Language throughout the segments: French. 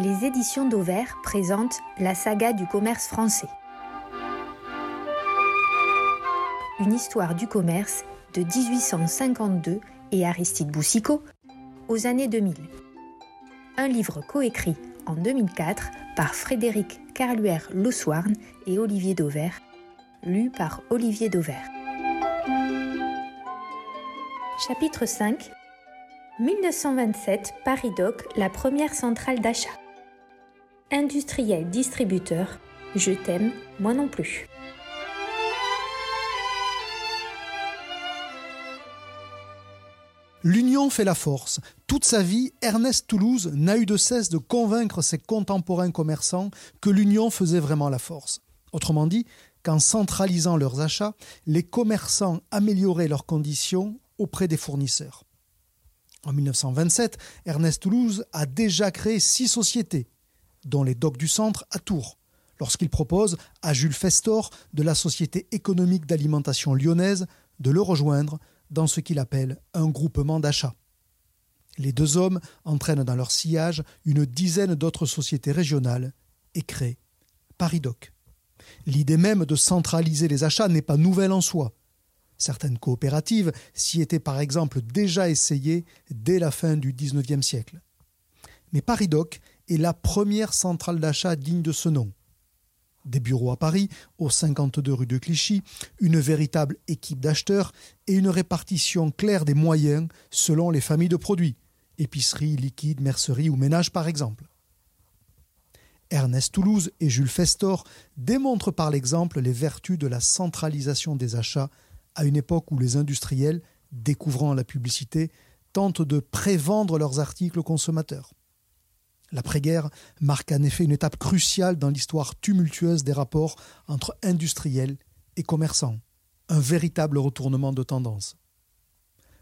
Les éditions d'Auvert présentent la saga du commerce français. Une histoire du commerce de 1852 et Aristide Boussicot aux années 2000. Un livre coécrit en 2004 par Frédéric Carluère Loussoirne et Olivier Dauvert, lu par Olivier Dauvert. Chapitre 5 1927, Paris Doc, la première centrale d'achat. Industriel distributeur, je t'aime, moi non plus. L'union fait la force. Toute sa vie, Ernest Toulouse n'a eu de cesse de convaincre ses contemporains commerçants que l'union faisait vraiment la force. Autrement dit, qu'en centralisant leurs achats, les commerçants amélioraient leurs conditions auprès des fournisseurs. En 1927, Ernest Toulouse a déjà créé six sociétés, dont les docks du centre à Tours, lorsqu'il propose à Jules Festor de la Société économique d'alimentation lyonnaise de le rejoindre dans ce qu'il appelle un groupement d'achat. Les deux hommes entraînent dans leur sillage une dizaine d'autres sociétés régionales et créent Paris Doc. L'idée même de centraliser les achats n'est pas nouvelle en soi. Certaines coopératives s'y étaient par exemple déjà essayées dès la fin du XIXe siècle. Mais Paris-Doc est la première centrale d'achat digne de ce nom. Des bureaux à Paris, au 52 rue de Clichy, une véritable équipe d'acheteurs et une répartition claire des moyens selon les familles de produits, épicerie, liquide, mercerie ou ménage par exemple. Ernest Toulouse et Jules Festor démontrent par l'exemple les vertus de la centralisation des achats à une époque où les industriels, découvrant la publicité, tentent de prévendre leurs articles aux consommateurs. L'après-guerre marque en effet une étape cruciale dans l'histoire tumultueuse des rapports entre industriels et commerçants, un véritable retournement de tendance.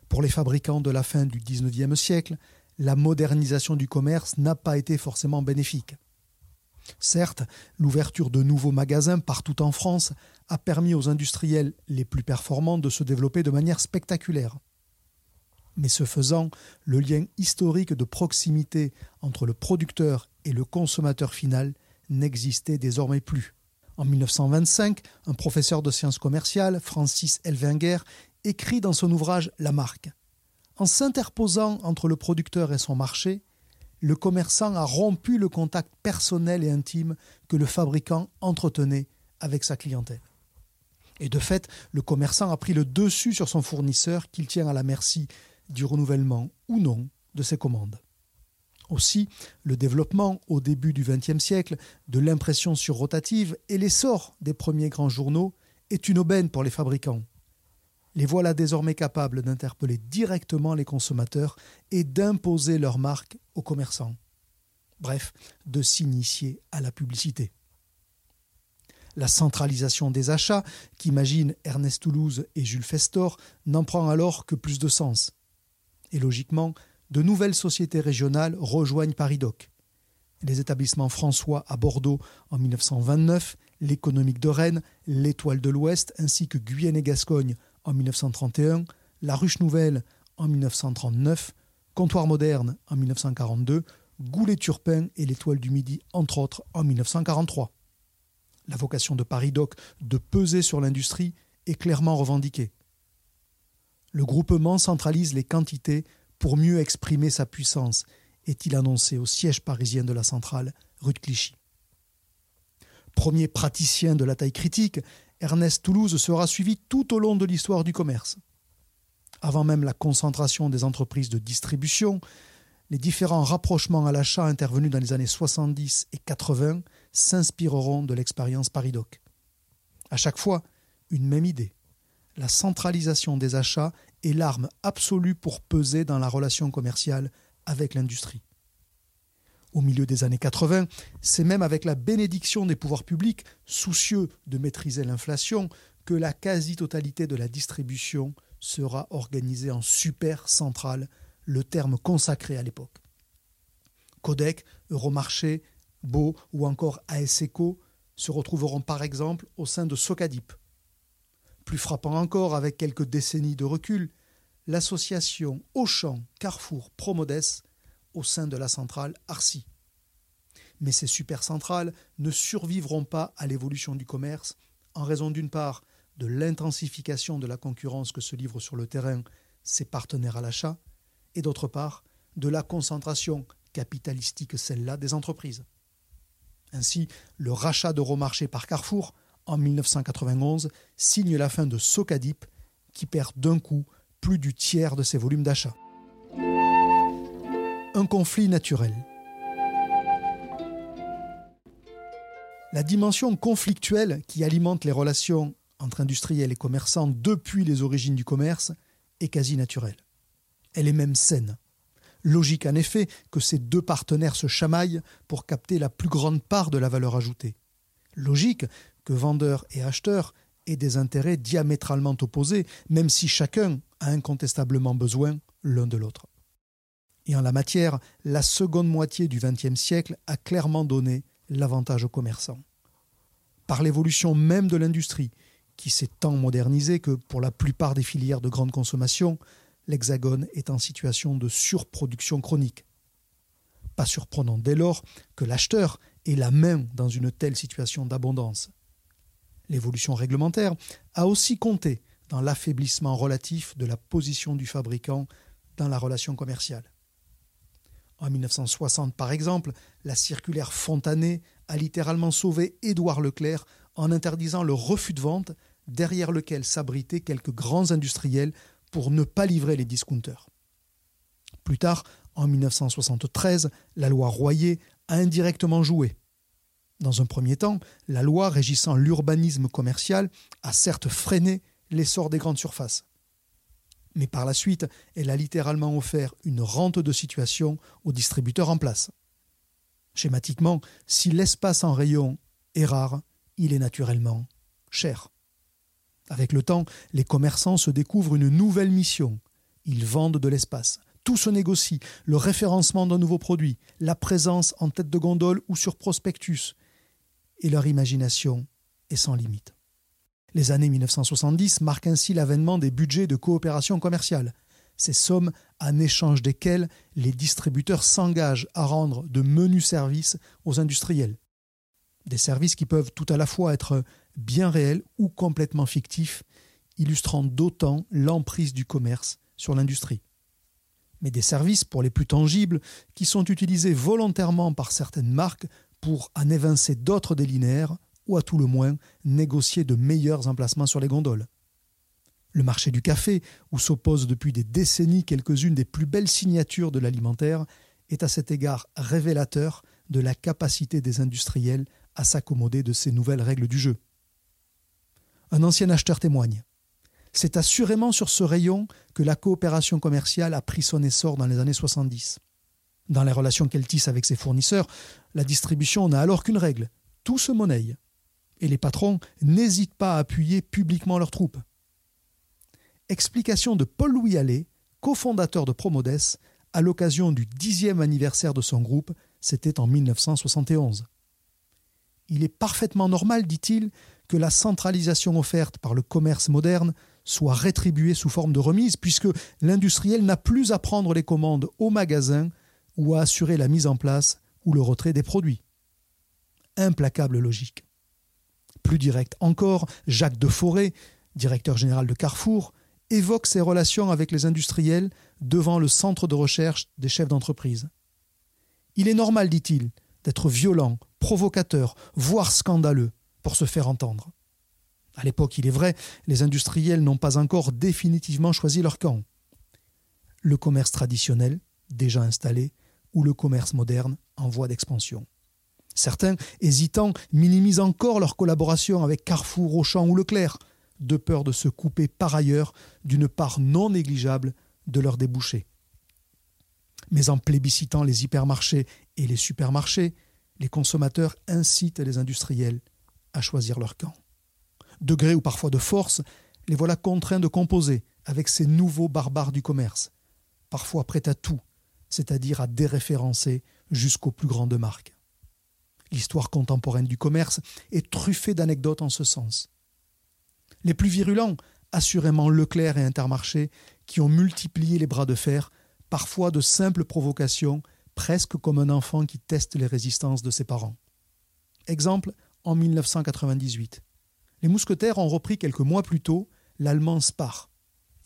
Pour les fabricants de la fin du XIXe siècle, la modernisation du commerce n'a pas été forcément bénéfique. Certes, l'ouverture de nouveaux magasins partout en France a permis aux industriels les plus performants de se développer de manière spectaculaire. Mais ce faisant, le lien historique de proximité entre le producteur et le consommateur final n'existait désormais plus. En 1925, un professeur de sciences commerciales, Francis Elvinger, écrit dans son ouvrage La marque. En s'interposant entre le producteur et son marché, le commerçant a rompu le contact personnel et intime que le fabricant entretenait avec sa clientèle. Et de fait, le commerçant a pris le dessus sur son fournisseur qu'il tient à la merci du renouvellement ou non de ses commandes. Aussi, le développement au début du XXe siècle de l'impression sur rotative et l'essor des premiers grands journaux est une aubaine pour les fabricants. Les voilà désormais capables d'interpeller directement les consommateurs et d'imposer leur marque aux commerçants. Bref, de s'initier à la publicité la centralisation des achats, qu'imagine Ernest Toulouse et Jules Festor, n'en prend alors que plus de sens. Et logiquement, de nouvelles sociétés régionales rejoignent Paris-Doc. Les établissements François à Bordeaux en 1929, l'Économique de Rennes, l'Étoile de l'Ouest ainsi que Guyenne et Gascogne en 1931, la Ruche Nouvelle en 1939, Comptoir Moderne en 1942, Goulet-Turpin et l'Étoile du Midi entre autres en 1943 la vocation de Paris Doc de peser sur l'industrie est clairement revendiquée. Le groupement centralise les quantités pour mieux exprimer sa puissance, est-il annoncé au siège parisien de la centrale, rue Clichy. Premier praticien de la taille critique, Ernest Toulouse sera suivi tout au long de l'histoire du commerce. Avant même la concentration des entreprises de distribution, les différents rapprochements à l'achat intervenus dans les années 70 et 80 s'inspireront de l'expérience Paridoc. À chaque fois, une même idée. La centralisation des achats est l'arme absolue pour peser dans la relation commerciale avec l'industrie. Au milieu des années 80, c'est même avec la bénédiction des pouvoirs publics, soucieux de maîtriser l'inflation, que la quasi-totalité de la distribution sera organisée en super centrale, le terme consacré à l'époque. Codec, Euromarché, Beau ou encore ASECO se retrouveront par exemple au sein de Socadip. Plus frappant encore, avec quelques décennies de recul, l'association Auchan, Carrefour, Promodes au sein de la centrale Arcy. mais ces supercentrales ne survivront pas à l'évolution du commerce en raison d'une part de l'intensification de la concurrence que se livrent sur le terrain ses partenaires à l'achat, et d'autre part de la concentration capitalistique, celle-là, des entreprises. Ainsi, le rachat d'Euromarché par Carrefour en 1991 signe la fin de Socadip, qui perd d'un coup plus du tiers de ses volumes d'achat. Un conflit naturel. La dimension conflictuelle qui alimente les relations entre industriels et commerçants depuis les origines du commerce est quasi naturelle. Elle est même saine. Logique en effet que ces deux partenaires se chamaillent pour capter la plus grande part de la valeur ajoutée. Logique que vendeurs et acheteurs aient des intérêts diamétralement opposés, même si chacun a incontestablement besoin l'un de l'autre. Et en la matière, la seconde moitié du XXe siècle a clairement donné l'avantage aux commerçants. Par l'évolution même de l'industrie, qui s'est tant modernisée que pour la plupart des filières de grande consommation, l'Hexagone est en situation de surproduction chronique. Pas surprenant dès lors que l'acheteur ait la main dans une telle situation d'abondance. L'évolution réglementaire a aussi compté dans l'affaiblissement relatif de la position du fabricant dans la relation commerciale. En 1960, par exemple, la circulaire Fontanet a littéralement sauvé Édouard Leclerc en interdisant le refus de vente derrière lequel s'abritaient quelques grands industriels pour ne pas livrer les discounters. Plus tard, en 1973, la loi Royer a indirectement joué. Dans un premier temps, la loi régissant l'urbanisme commercial a certes freiné l'essor des grandes surfaces. Mais par la suite, elle a littéralement offert une rente de situation aux distributeurs en place. Schématiquement, si l'espace en rayon est rare, il est naturellement cher. Avec le temps, les commerçants se découvrent une nouvelle mission. Ils vendent de l'espace. Tout se négocie, le référencement d'un nouveau produit, la présence en tête de gondole ou sur prospectus. Et leur imagination est sans limite. Les années 1970 marquent ainsi l'avènement des budgets de coopération commerciale, ces sommes en échange desquelles les distributeurs s'engagent à rendre de menus services aux industriels. Des services qui peuvent tout à la fois être bien réels ou complètement fictifs, illustrant d'autant l'emprise du commerce sur l'industrie. Mais des services, pour les plus tangibles, qui sont utilisés volontairement par certaines marques pour en évincer d'autres des linéaires, ou à tout le moins négocier de meilleurs emplacements sur les gondoles. Le marché du café, où s'opposent depuis des décennies quelques-unes des plus belles signatures de l'alimentaire, est à cet égard révélateur de la capacité des industriels à s'accommoder de ces nouvelles règles du jeu. Un ancien acheteur témoigne. C'est assurément sur ce rayon que la coopération commerciale a pris son essor dans les années 70. Dans les relations qu'elle tisse avec ses fournisseurs, la distribution n'a alors qu'une règle tout se monnaie. Et les patrons n'hésitent pas à appuyer publiquement leurs troupes. Explication de Paul-Louis Allais, cofondateur de Promodes, à l'occasion du dixième anniversaire de son groupe, c'était en 1971. Il est parfaitement normal, dit-il, que la centralisation offerte par le commerce moderne soit rétribuée sous forme de remise, puisque l'industriel n'a plus à prendre les commandes au magasin ou à assurer la mise en place ou le retrait des produits. Implacable logique. Plus direct encore, Jacques de Forêt, directeur général de Carrefour, évoque ses relations avec les industriels devant le centre de recherche des chefs d'entreprise. Il est normal, dit-il, d'être violent, provocateur, voire scandaleux pour se faire entendre. À l'époque, il est vrai, les industriels n'ont pas encore définitivement choisi leur camp. Le commerce traditionnel, déjà installé, ou le commerce moderne en voie d'expansion. Certains, hésitants, minimisent encore leur collaboration avec Carrefour, Auchan ou Leclerc, de peur de se couper par ailleurs d'une part non négligeable de leurs débouchés. Mais en plébiscitant les hypermarchés et les supermarchés, les consommateurs incitent les industriels à choisir leur camp. De gré ou parfois de force, les voilà contraints de composer avec ces nouveaux barbares du commerce, parfois prêts à tout, c'est-à-dire à déréférencer jusqu'aux plus grandes marques. L'histoire contemporaine du commerce est truffée d'anecdotes en ce sens. Les plus virulents, assurément Leclerc et Intermarché, qui ont multiplié les bras de fer, parfois de simples provocations presque comme un enfant qui teste les résistances de ses parents. Exemple, en 1998. Les mousquetaires ont repris quelques mois plus tôt l'allemand Spar.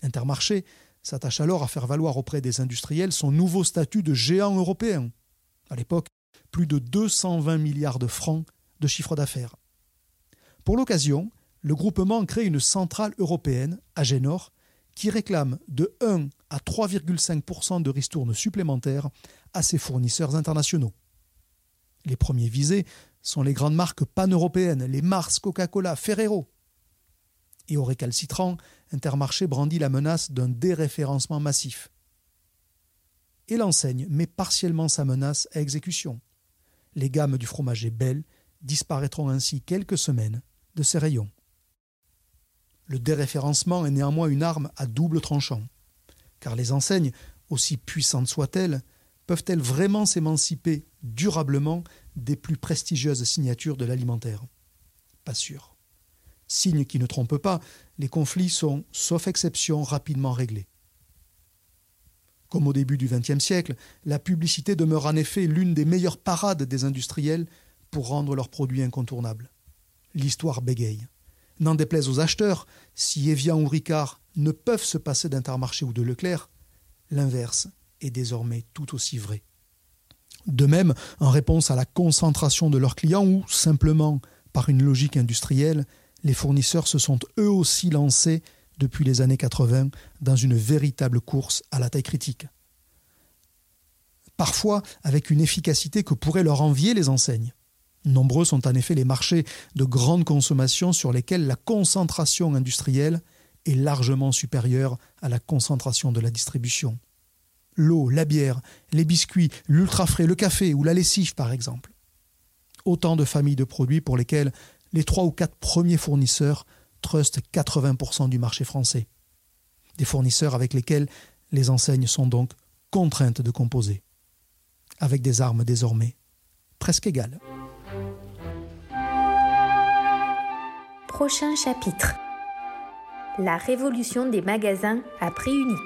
Intermarché s'attache alors à faire valoir auprès des industriels son nouveau statut de géant européen. À l'époque, plus de 220 milliards de francs de chiffre d'affaires. Pour l'occasion, le groupement crée une centrale européenne, Agenor, qui réclame de 1 à 3,5% de ristournes supplémentaires à ses fournisseurs internationaux. Les premiers visés sont les grandes marques pan-européennes, les Mars, Coca-Cola, Ferrero. Et au récalcitrant, Intermarché brandit la menace d'un déréférencement massif. Et l'enseigne met partiellement sa menace à exécution. Les gammes du fromager Belle disparaîtront ainsi quelques semaines de ses rayons. Le déréférencement est néanmoins une arme à double tranchant, car les enseignes, aussi puissantes soient-elles, peuvent-elles vraiment s'émanciper durablement des plus prestigieuses signatures de l'alimentaire? Pas sûr. Signe qui ne trompe pas, les conflits sont, sauf exception, rapidement réglés. Comme au début du XXe siècle, la publicité demeure en effet l'une des meilleures parades des industriels pour rendre leurs produits incontournables. L'histoire bégaye. N'en déplaise aux acheteurs, si Evian ou Ricard ne peuvent se passer d'Intermarché ou de Leclerc, l'inverse est désormais tout aussi vrai. De même, en réponse à la concentration de leurs clients ou simplement par une logique industrielle, les fournisseurs se sont eux aussi lancés depuis les années 80 dans une véritable course à la taille critique. Parfois avec une efficacité que pourraient leur envier les enseignes. Nombreux sont en effet les marchés de grande consommation sur lesquels la concentration industrielle est largement supérieure à la concentration de la distribution. L'eau, la bière, les biscuits, l'ultra frais, le café ou la lessive par exemple. Autant de familles de produits pour lesquels les trois ou quatre premiers fournisseurs trustent 80% du marché français. Des fournisseurs avec lesquels les enseignes sont donc contraintes de composer. Avec des armes désormais presque égales. Prochain chapitre. La révolution des magasins à prix unique.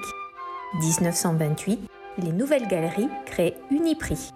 1928, les nouvelles galeries créent Uniprix.